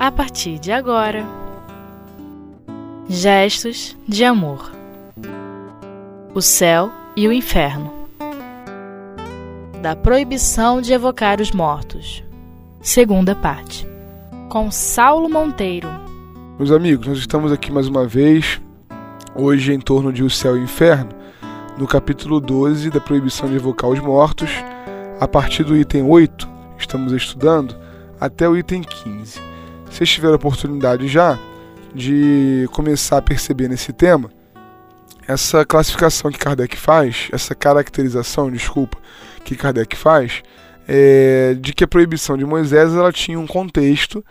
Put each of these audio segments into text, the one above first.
a partir de agora. Gestos de amor. O céu e o inferno. Da proibição de evocar os mortos. Segunda parte. Com Saulo Monteiro. Meus amigos, nós estamos aqui mais uma vez, hoje em torno de O Céu e o Inferno, no capítulo 12 da proibição de evocar os mortos, a partir do item 8, estamos estudando, até o item 15. Vocês tiveram a oportunidade já de começar a perceber nesse tema? Essa classificação que Kardec faz, essa caracterização, desculpa, que Kardec faz, é, de que a proibição de Moisés ela tinha um contexto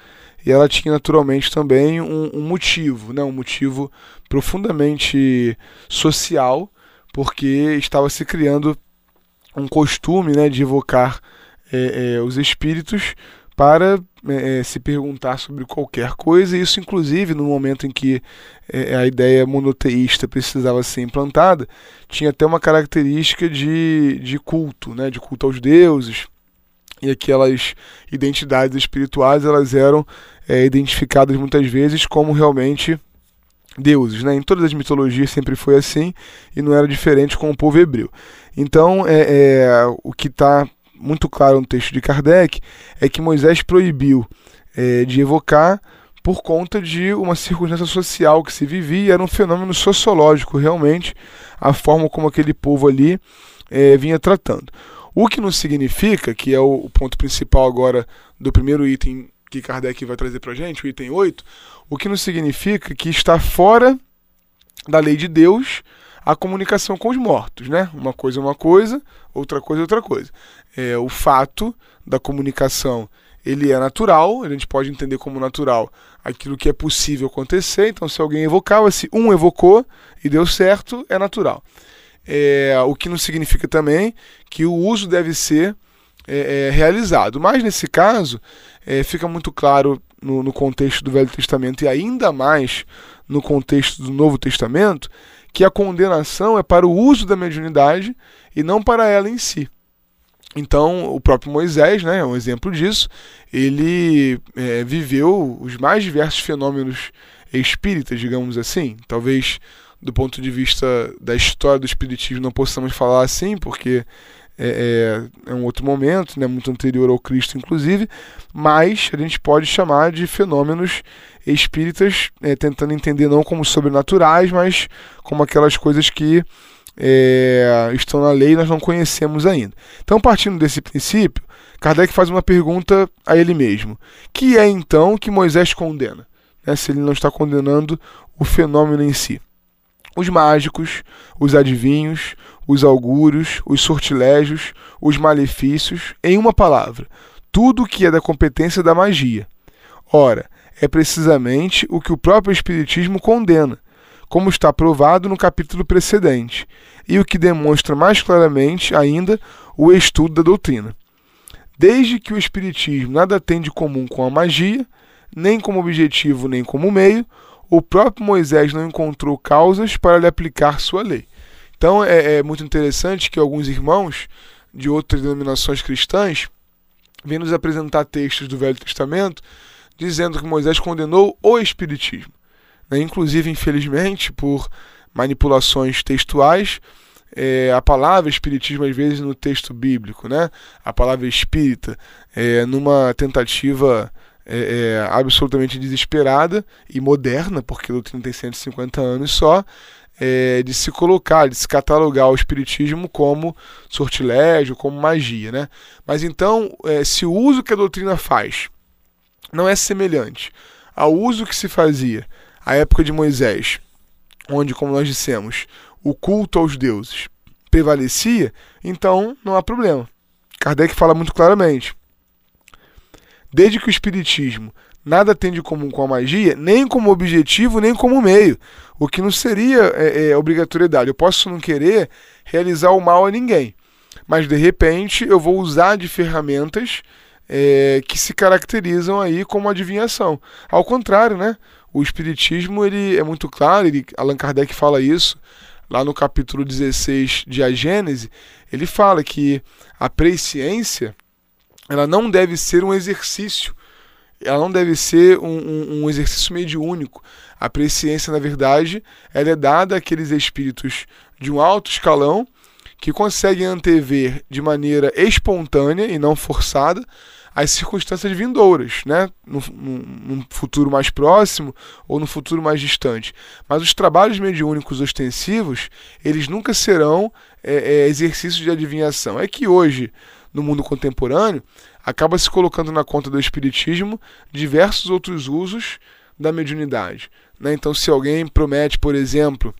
e ela tinha naturalmente também um, um motivo, né, um motivo profundamente social, porque estava se criando um costume né, de evocar é, é, os espíritos para é, é, se perguntar sobre qualquer coisa, e isso, inclusive, no momento em que é, a ideia monoteísta precisava ser implantada, tinha até uma característica de, de culto, né, de culto aos deuses, e aquelas identidades espirituais elas eram é, identificadas muitas vezes como realmente deuses. Né? Em todas as mitologias sempre foi assim, e não era diferente com o povo hebreu. Então, é, é o que está muito claro no texto de Kardec é que Moisés proibiu é, de evocar por conta de uma circunstância social que se vivia, era um fenômeno sociológico realmente, a forma como aquele povo ali é, vinha tratando. O que não significa, que é o, ponto principal agora do primeiro item que Kardec vai trazer para a gente, o item 8, o que não significa que está fora da lei de Deus a comunicação com os mortos, né? Uma coisa é uma coisa, outra coisa é outra coisa. É, o fato da comunicação ele é natural, a gente pode entender como natural aquilo que é possível acontecer. Então, se alguém evocava, se um evocou e deu certo, é natural. É, o que não significa também que o uso deve ser é, é, realizado. Mas nesse caso, é, fica muito claro no, no contexto do Velho Testamento e ainda mais no contexto do Novo Testamento que a condenação é para o uso da mediunidade e não para ela em si. Então, o próprio Moisés, né, é um exemplo disso, ele é, viveu os mais diversos fenômenos espíritas, digamos assim. Talvez do ponto de vista da história do espiritismo não possamos falar assim, porque é, é, é, um outro momento, né, muito anterior ao Cristo, inclusive, mas a gente pode chamar de fenômenos espíritas, é, tentando entender não como sobrenaturais, mas como aquelas coisas que é, estão na lei e nós não conhecemos ainda. Então, partindo desse princípio, Kardec faz uma pergunta a ele mesmo: que é então que Moisés condena? Né, se ele não está condenando o fenômeno em si. Os mágicos, os adivinhos, os augúrios, os sortilégios, os malefícios, em uma palavra, tudo o que é da competência da magia. Ora, é precisamente o que o próprio Espiritismo condena, como está provado no capítulo precedente, e o que demonstra mais claramente ainda o estudo da doutrina. Desde que o Espiritismo nada tem de comum com a magia, nem como objetivo nem como meio, o próprio Moisés não encontrou causas para lhe aplicar sua lei. Então é, é muito interessante que alguns irmãos de outras denominações cristãs vêm nos apresentar textos do Velho Testamento dizendo que Moisés condenou o Espiritismo. Né? Inclusive, infelizmente, por manipulações textuais, é, a palavra Espiritismo, às vezes, no texto bíblico, né? a palavra espírita, é, numa tentativa é, é, absolutamente desesperada e moderna, porque a doutrina tem 150 anos só, é, de se colocar, de se catalogar o espiritismo como sortilégio, como magia. Né? Mas então, é, se o uso que a doutrina faz não é semelhante ao uso que se fazia à época de Moisés, onde, como nós dissemos, o culto aos deuses prevalecia, então não há problema. Kardec fala muito claramente. Desde que o Espiritismo nada tem de comum com a magia, nem como objetivo, nem como meio, o que não seria é, é, obrigatoriedade. Eu posso não querer realizar o mal a ninguém, mas de repente eu vou usar de ferramentas é, que se caracterizam aí como adivinhação. Ao contrário, né? O espiritismo ele é muito claro, ele, Allan Kardec fala isso lá no capítulo 16 de A Gênese, ele fala que a presciência ela não deve ser um exercício ela não deve ser um, um, um exercício mediúnico. A presciência, na verdade, ela é dada àqueles espíritos de um alto escalão que conseguem antever de maneira espontânea e não forçada as circunstâncias vindouras, né? No, no, futuro mais próximo ou no futuro mais distante. Mas os trabalhos mediúnicos ostensivos, eles nunca serão é, é, exercícios de adivinhação. É que hoje, no mundo contemporâneo, acaba se colocando na conta do espiritismo diversos outros usos da mediunidade. Né? Então, se alguém promete, por exemplo,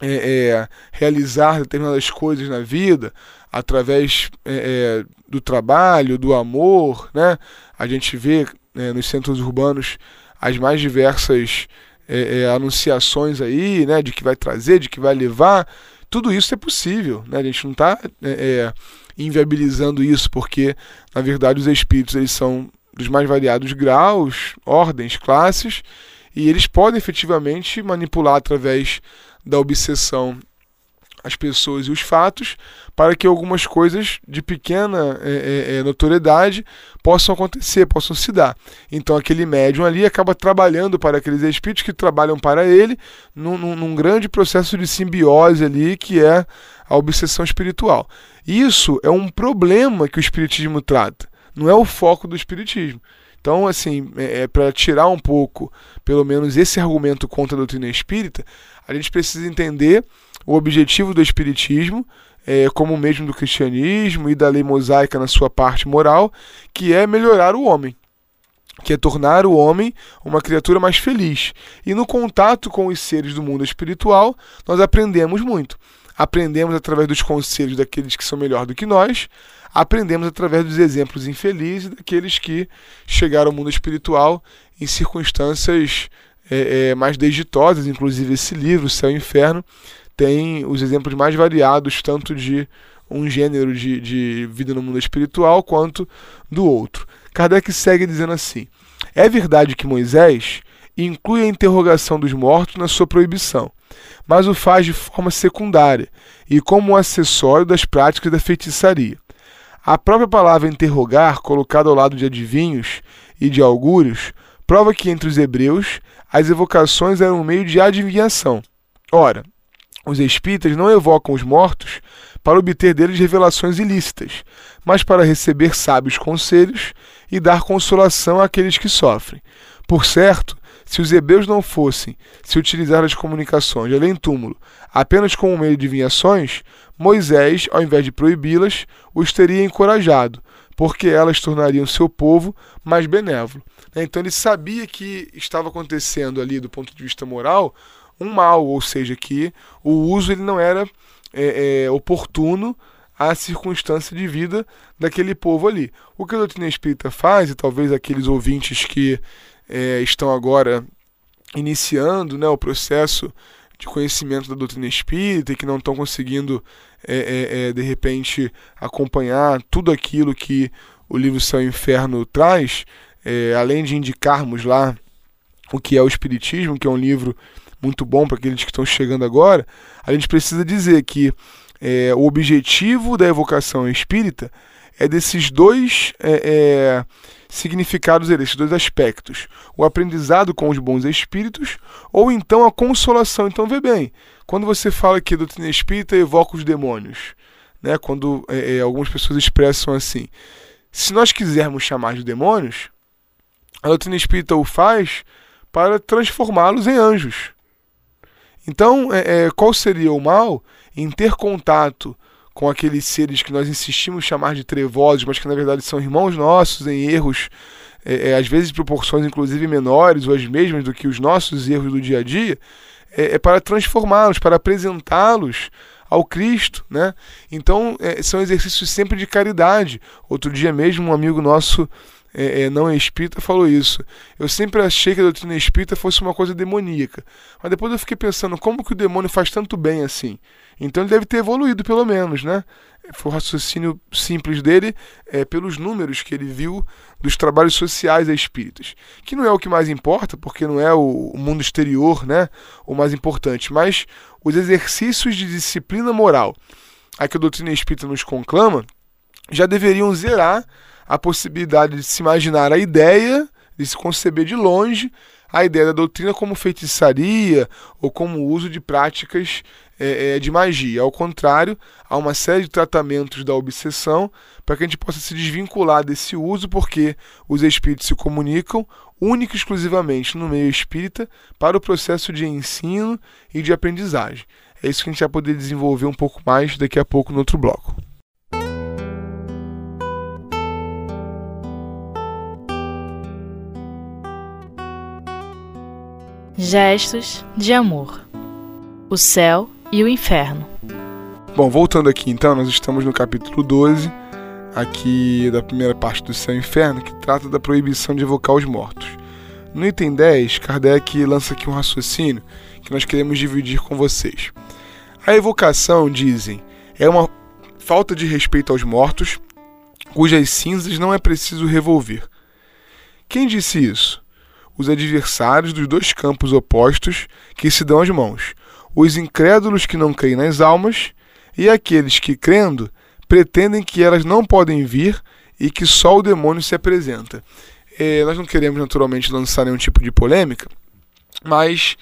é, é, realizar determinadas coisas na vida através é, é, do trabalho, do amor, né? A gente vê né, nos centros urbanos as mais diversas é, é, anunciações aí, né? De que vai trazer, de que vai levar. Tudo isso é possível, né? A gente não está inviabilizando isso, porque na verdade os espíritos eles são dos mais variados graus, ordens, classes, e eles podem efetivamente manipular através da obsessão as pessoas e os fatos para que algumas coisas de pequena é, é, é, notoriedade possam acontecer, possam se dar. Então aquele médium ali acaba trabalhando para aqueles espíritos que trabalham para ele num, num, num grande processo de simbiose ali que é a obsessão espiritual. Isso é um problema que o espiritismo trata, não é o foco do espiritismo. Então, assim, é, é para tirar um pouco, pelo menos, esse argumento contra a doutrina espírita, a gente precisa entender o objetivo do Espiritismo, é, como o mesmo do cristianismo e da lei mosaica na sua parte moral, que é melhorar o homem, que é tornar o homem uma criatura mais feliz. E no contato com os seres do mundo espiritual, nós aprendemos muito. Aprendemos através dos conselhos daqueles que são melhor do que nós, aprendemos através dos exemplos infelizes daqueles que chegaram ao mundo espiritual em circunstâncias é, é, mais desditosas, inclusive esse livro, Céu e Inferno, tem os exemplos mais variados, tanto de um gênero de, de vida no mundo espiritual quanto do outro. Kardec segue dizendo assim: É verdade que Moisés inclui a interrogação dos mortos na sua proibição, mas o faz de forma secundária e como um acessório das práticas da feitiçaria. A própria palavra interrogar, colocada ao lado de adivinhos e de augúrios, prova que entre os hebreus as evocações eram um meio de adivinhação. Ora, os espíritas não evocam os mortos para obter deles revelações ilícitas, mas para receber sábios conselhos e dar consolação àqueles que sofrem. Por certo, se os hebreus não fossem se utilizar das comunicações de além-túmulo apenas como meio de adivinhações, Moisés, ao invés de proibi-las, os teria encorajado, porque elas tornariam seu povo mais benévolo. Né? Então ele sabia que estava acontecendo ali, do ponto de vista moral, um mal, ou seja, que o uso ele não era é, é, oportuno à circunstância de vida daquele povo ali. O que a doutrina espírita faz, e talvez aqueles ouvintes que é, estão agora iniciando né, o processo de conhecimento da doutrina espírita e que não estão conseguindo, é, é, é, de repente, acompanhar tudo aquilo que o livro Céu e Inferno traz, é, além de indicarmos lá o que é o Espiritismo, que é um livro muito bom para aqueles que estão chegando agora, a gente precisa dizer que é, o objetivo da evocação espírita é desses dois é, é, significados, esses dois aspectos: o aprendizado com os bons espíritos ou então a consolação. Então, vê bem, quando você fala que a doutrina espírita evoca os demônios, né, quando é, é, algumas pessoas expressam assim, se nós quisermos chamar de demônios, a doutrina espírita o faz para transformá-los em anjos. Então, é, é, qual seria o mal em ter contato com aqueles seres que nós insistimos chamar de trevosos, mas que na verdade são irmãos nossos em erros, é, é, às vezes proporções inclusive menores ou as mesmas do que os nossos erros do dia a dia, é, é para transformá-los, para apresentá-los ao Cristo, né? Então é, são exercícios sempre de caridade. Outro dia mesmo um amigo nosso é, é, não é espírita falou isso. Eu sempre achei que a doutrina espírita fosse uma coisa demoníaca. Mas depois eu fiquei pensando, como que o demônio faz tanto bem assim? Então ele deve ter evoluído, pelo menos, né? Foi o raciocínio simples dele é, pelos números que ele viu dos trabalhos sociais a espíritas. Que não é o que mais importa, porque não é o, mundo exterior né, o mais importante, mas os exercícios de disciplina moral a que a doutrina espírita nos conclama já deveriam zerar a possibilidade de se imaginar a ideia de se conceber de longe a ideia da doutrina como feitiçaria ou como uso de práticas é, é, de magia. Ao contrário, há uma série de tratamentos da obsessão para que a gente possa se desvincular desse uso, porque os espíritos se comunicam única e exclusivamente no meio espírita para o processo de ensino e de aprendizagem. É isso que a gente vai poder desenvolver um pouco mais daqui a pouco no outro bloco. Gestos de amor. O céu e o inferno. Bom, voltando aqui então, nós estamos no capítulo 12, aqui da primeira parte do céu e inferno, que trata da proibição de evocar os mortos. No item 10, Kardec lança aqui um raciocínio que nós queremos dividir com vocês. A evocação, dizem, é uma falta de respeito aos mortos, cujas cinzas não é preciso revolver. Quem disse isso? Os adversários dos dois campos opostos que se dão as mãos, os incrédulos que não creem nas almas e aqueles que, crendo, pretendem que elas não podem vir e que só o demônio se apresenta. É, nós não queremos naturalmente lançar nenhum tipo de polêmica, mas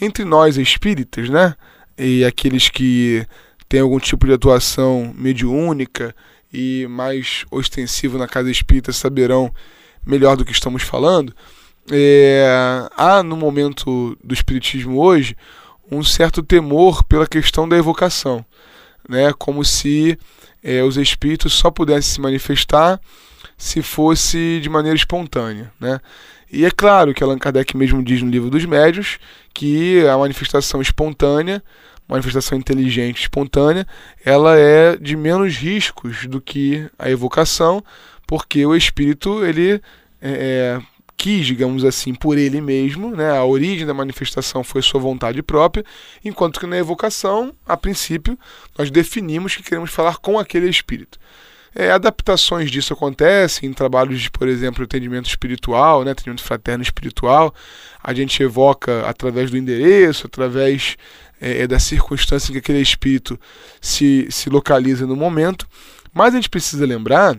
entre nós espíritas, né, e aqueles que têm algum tipo de atuação mediúnica e mais ostensivo na casa espírita saberão melhor do que estamos falando é, há no momento do espiritismo hoje um certo temor pela questão da evocação, né? Como se é, os espíritos só pudessem se manifestar se fosse de maneira espontânea, né? E é claro que Allan Kardec mesmo diz no livro dos médios que a manifestação espontânea, manifestação inteligente espontânea, ela é de menos riscos do que a evocação, porque o espírito ele é, é quis, digamos assim, por ele mesmo, né? a origem da manifestação foi sua vontade própria, enquanto que na evocação, a princípio, nós definimos que queremos falar com aquele espírito. É, adaptações disso acontecem em trabalhos de, por exemplo, atendimento espiritual, né, atendimento fraterno espiritual. A gente evoca através do endereço, através é, é da circunstância em que aquele espírito se, se localiza no momento. Mas a gente precisa lembrar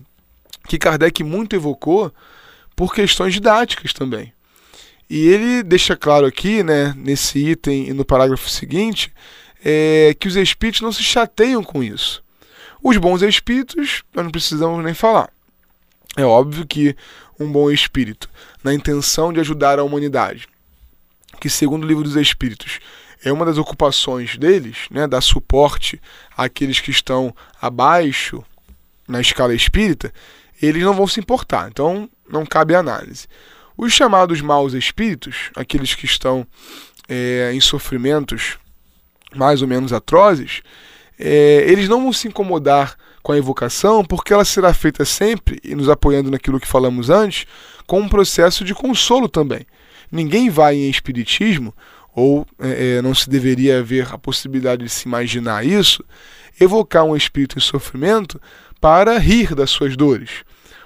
que Kardec muito evocou por questões didáticas também. E ele deixa claro aqui, né, nesse item e no parágrafo seguinte, é, que os espíritos não se chateiam com isso. Os bons espíritos, nós não precisamos nem falar. É óbvio que um bom espírito, na intenção de ajudar a humanidade, que segundo o livro dos Espíritos é uma das ocupações deles, né, dar suporte àqueles que estão abaixo na escala espírita, eles não vão se importar. Então, não cabe análise. Os chamados maus espíritos, aqueles que estão é, em sofrimentos mais ou menos atrozes, é, eles não vão se incomodar com a evocação, porque ela será feita sempre, e nos apoiando naquilo que falamos antes, com um processo de consolo também. Ninguém vai em espiritismo, ou é, é não se deveria haver a possibilidade de se imaginar isso, evocar um espírito em sofrimento para rir das suas dores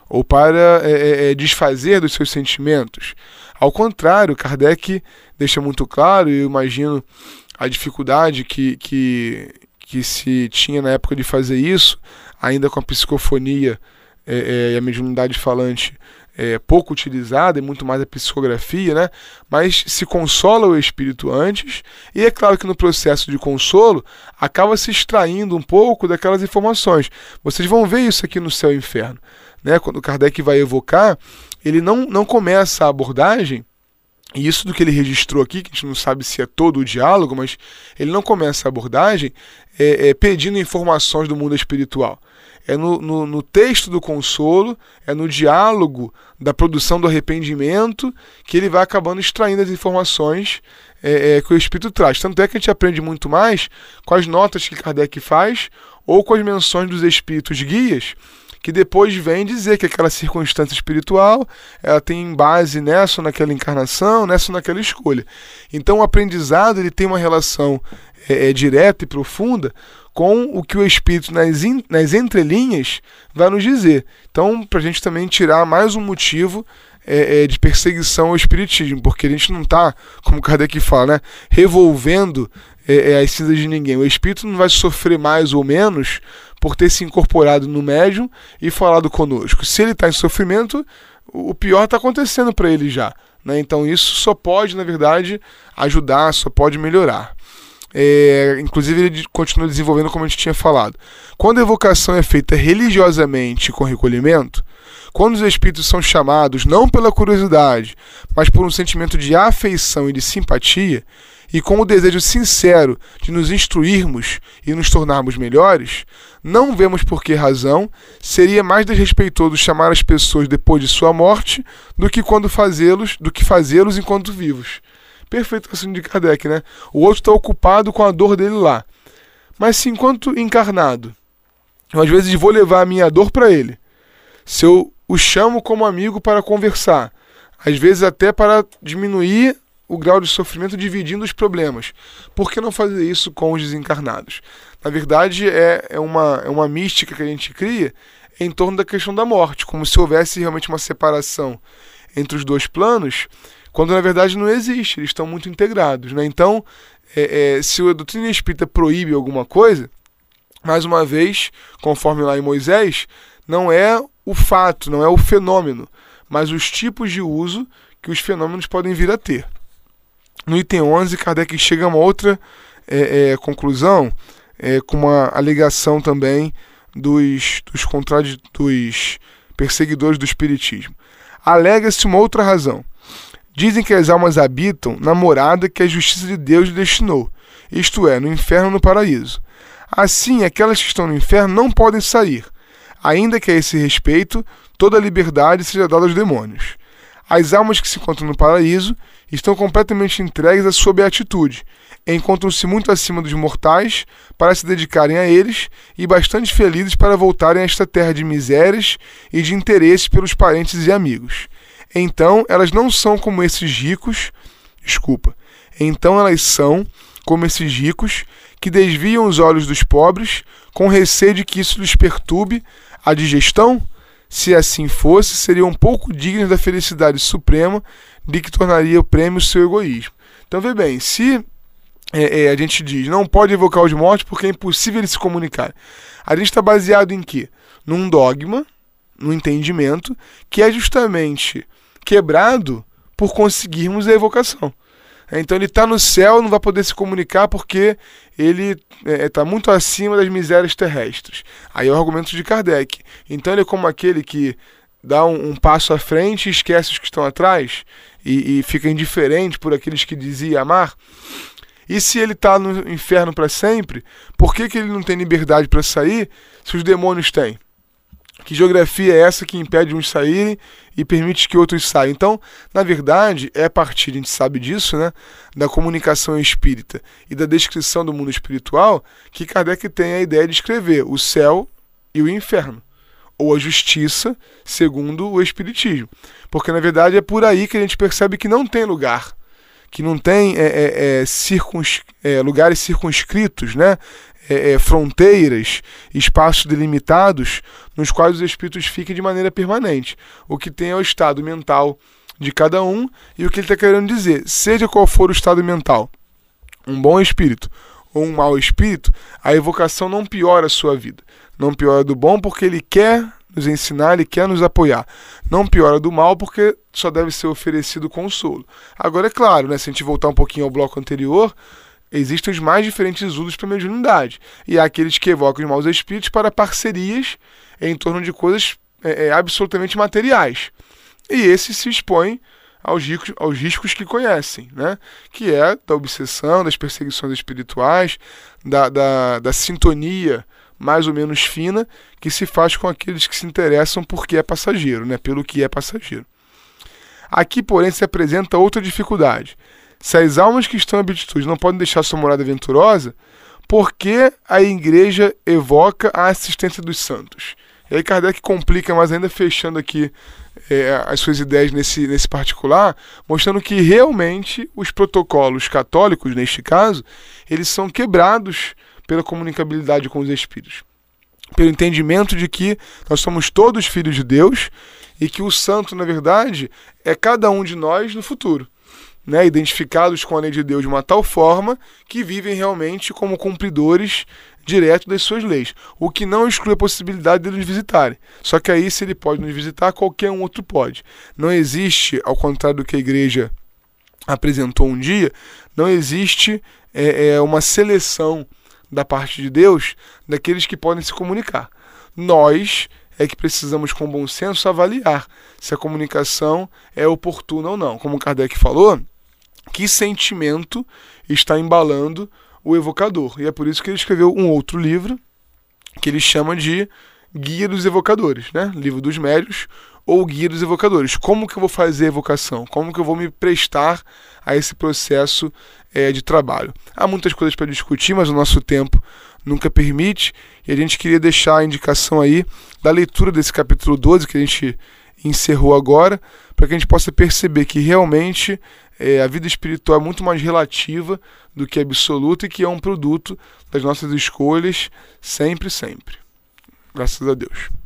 ou para é, é, é, desfazer dos seus sentimentos. Ao contrário, Kardec deixa muito claro, e eu imagino a dificuldade que, que, que se tinha na época de fazer isso, ainda com a psicofonia é, é, e a mediunidade falante é, pouco utilizada e muito mais a psicografia, né? mas se consola o espírito antes, e é claro que no processo de consolo acaba se extraindo um pouco daquelas informações. Vocês vão ver isso aqui no Céu e Inferno né, quando Kardec vai evocar, ele não, não começa a abordagem, e isso do que ele registrou aqui, que a gente não sabe se é todo o diálogo, mas ele não começa a abordagem é, é, pedindo informações do mundo espiritual. É no, no, no, texto do consolo, é no diálogo da produção do arrependimento que ele vai acabando extraindo as informações é, é, que o Espírito traz. Tanto é que a gente aprende muito mais com as notas que Kardec faz ou com as menções dos Espíritos guias que depois vem dizer que aquela circunstância espiritual ela tem base nessa ou naquela encarnação, nessa ou naquela escolha. Então o aprendizado ele tem uma relação é, é, direta e profunda com o que o Espírito nas, in, nas entrelinhas vai nos dizer. Então, para a gente também tirar mais um motivo é, é, de perseguição ao Espiritismo, porque a gente não está, como Kardec fala, né, revolvendo é, é, as cinzas de ninguém. O Espírito não vai sofrer mais ou menos por ter se incorporado no médium e falado conosco. Se ele está em sofrimento, o pior está acontecendo para ele já. Né? Então isso só pode, na verdade, ajudar, só pode melhorar. É, inclusive ele continua desenvolvendo como a gente tinha falado. Quando a evocação é feita religiosamente com recolhimento, quando os espíritos são chamados não pela curiosidade, mas por um sentimento de afeição e de simpatia, e com o desejo sincero de nos instruirmos e nos tornarmos melhores, não vemos por que razão seria mais desrespeitoso chamar as pessoas depois de sua morte do que quando fazê-los, do que fazê-los enquanto vivos. Perfeito assim de Kardec, né? O outro está ocupado com a dor dele lá. Mas se enquanto encarnado, eu às vezes vou levar a minha dor para ele, se eu o chamo como amigo para conversar, às vezes até para diminuir o grau de sofrimento dividindo os problemas. Por que não fazer isso com os desencarnados? Na verdade, é, é, uma, é uma mística que a gente cria em torno da questão da morte, como se houvesse realmente uma separação entre os dois planos, quando na verdade não existe, eles estão muito integrados. Né? Então, é, é, se a doutrina espírita proíbe alguma coisa, mais uma vez, conforme lá em Moisés, não é o fato, não é o fenômeno, mas os tipos de uso que os fenômenos podem vir a ter. No item 11, Kardec chega a uma outra é, é, conclusão, é, com uma alegação também dos, dos, dos perseguidores do Espiritismo. Alega-se uma outra razão. Dizem que as almas habitam na morada que a justiça de Deus destinou, isto é, no inferno ou no paraíso. Assim, aquelas que estão no inferno não podem sair, ainda que a esse respeito toda a liberdade seja dada aos demônios. As almas que se encontram no paraíso estão completamente entregues à sua beatitude, encontram-se muito acima dos mortais para se dedicarem a eles e bastante felizes para voltarem a esta terra de misérias e de interesse pelos parentes e amigos. Então elas não são como esses ricos, desculpa. Então elas são como esses ricos que desviam os olhos dos pobres com receio de que isso lhes perturbe a digestão, se assim fosse, seriam um pouco dignas da felicidade suprema de que tornaria o prêmio seu egoísmo. Então, vê bem, se é, é, a gente diz não pode evocar os mortos porque é impossível eles se comunicar, a gente está baseado em quê? Num dogma, num entendimento, que é justamente quebrado por conseguirmos a evocação. Então ele está no céu, não vai poder se comunicar porque ele está é, tá muito acima das misérias terrestres. Aí é o argumento de Kardec. Então ele é como aquele que dá um, um passo à frente e esquece os que estão atrás e, e fica indiferente por aqueles que dizia amar. E se ele está no inferno para sempre, por que, que ele não tem liberdade para sair se os demônios têm? Que geografia é essa que impede uns saírem e permite que outros saiam? Então, na verdade, é a partir, a gente sabe disso, né, da comunicação espírita e da descrição do mundo espiritual, que Kardec tem a ideia de escrever o céu e o inferno, ou a justiça, segundo o Espiritismo. Porque, na verdade, é por aí que a gente percebe que não tem lugar que não tem é, é, é circuns, é, lugares circunscritos, né? é, fronteiras, espaços delimitados nos quais os espíritos fiquem de maneira permanente. O que tem é o estado mental de cada um e o que ele está querendo dizer, seja qual for o estado mental, um bom espírito ou um mau espírito, a evocação não piora a sua vida. Não piora do bom porque ele quer nos ensinar, ele quer nos apoiar. Não piora do mal porque só deve ser oferecido consolo. Agora, é claro, né, se a gente voltar um pouquinho ao bloco anterior, Existem os mais diferentes usos para a mediunidade. E há aqueles que evocam os maus espíritos para parcerias em torno de coisas é, é, absolutamente materiais. E esses se expõem aos riscos, aos riscos que conhecem, né? que é da obsessão, das perseguições espirituais, da, da, da sintonia mais ou menos fina que se faz com aqueles que se interessam por que é passageiro, né? pelo que é passageiro. Aqui, porém, se apresenta outra dificuldade. Se as almas que estão em habitude não podem deixar sua morada venturosa, por que a igreja evoca a assistência dos santos? E aí Kardec complica mais ainda, fechando aqui é, as suas ideias nesse, nesse particular, mostrando que realmente os protocolos católicos, neste caso, eles são quebrados pela comunicabilidade com os espíritos. Pelo entendimento de que nós somos todos filhos de Deus e que o santo, na verdade, é cada um de nós no futuro. né, identificados com a lei de Deus de uma tal forma que vivem realmente como cumpridores direto das suas leis, o que não exclui a possibilidade de nos visitarem. Só que aí, se ele pode nos visitar, qualquer um outro pode. Não existe, ao contrário do que a igreja apresentou um dia, não existe é, é, uma seleção da parte de Deus daqueles que podem se comunicar. Nós é que precisamos, com bom senso, avaliar se a comunicação é oportuna ou não. Como Kardec falou, que sentimento está embalando o evocador. E é por isso que ele escreveu um outro livro que ele chama de Guia dos Evocadores, né? Livro dos Médios ou Guia dos Evocadores. Como que eu vou fazer a evocação? Como que eu vou me prestar a esse processo é, de trabalho? Há muitas coisas para discutir, mas o nosso tempo nunca permite e a gente queria deixar a indicação aí da leitura desse capítulo 12 que a gente encerrou agora, para que a gente possa perceber que realmente é, a vida espiritual é muito mais relativa do que absoluta e que é um produto das nossas escolhas sempre, sempre. Graças a Deus.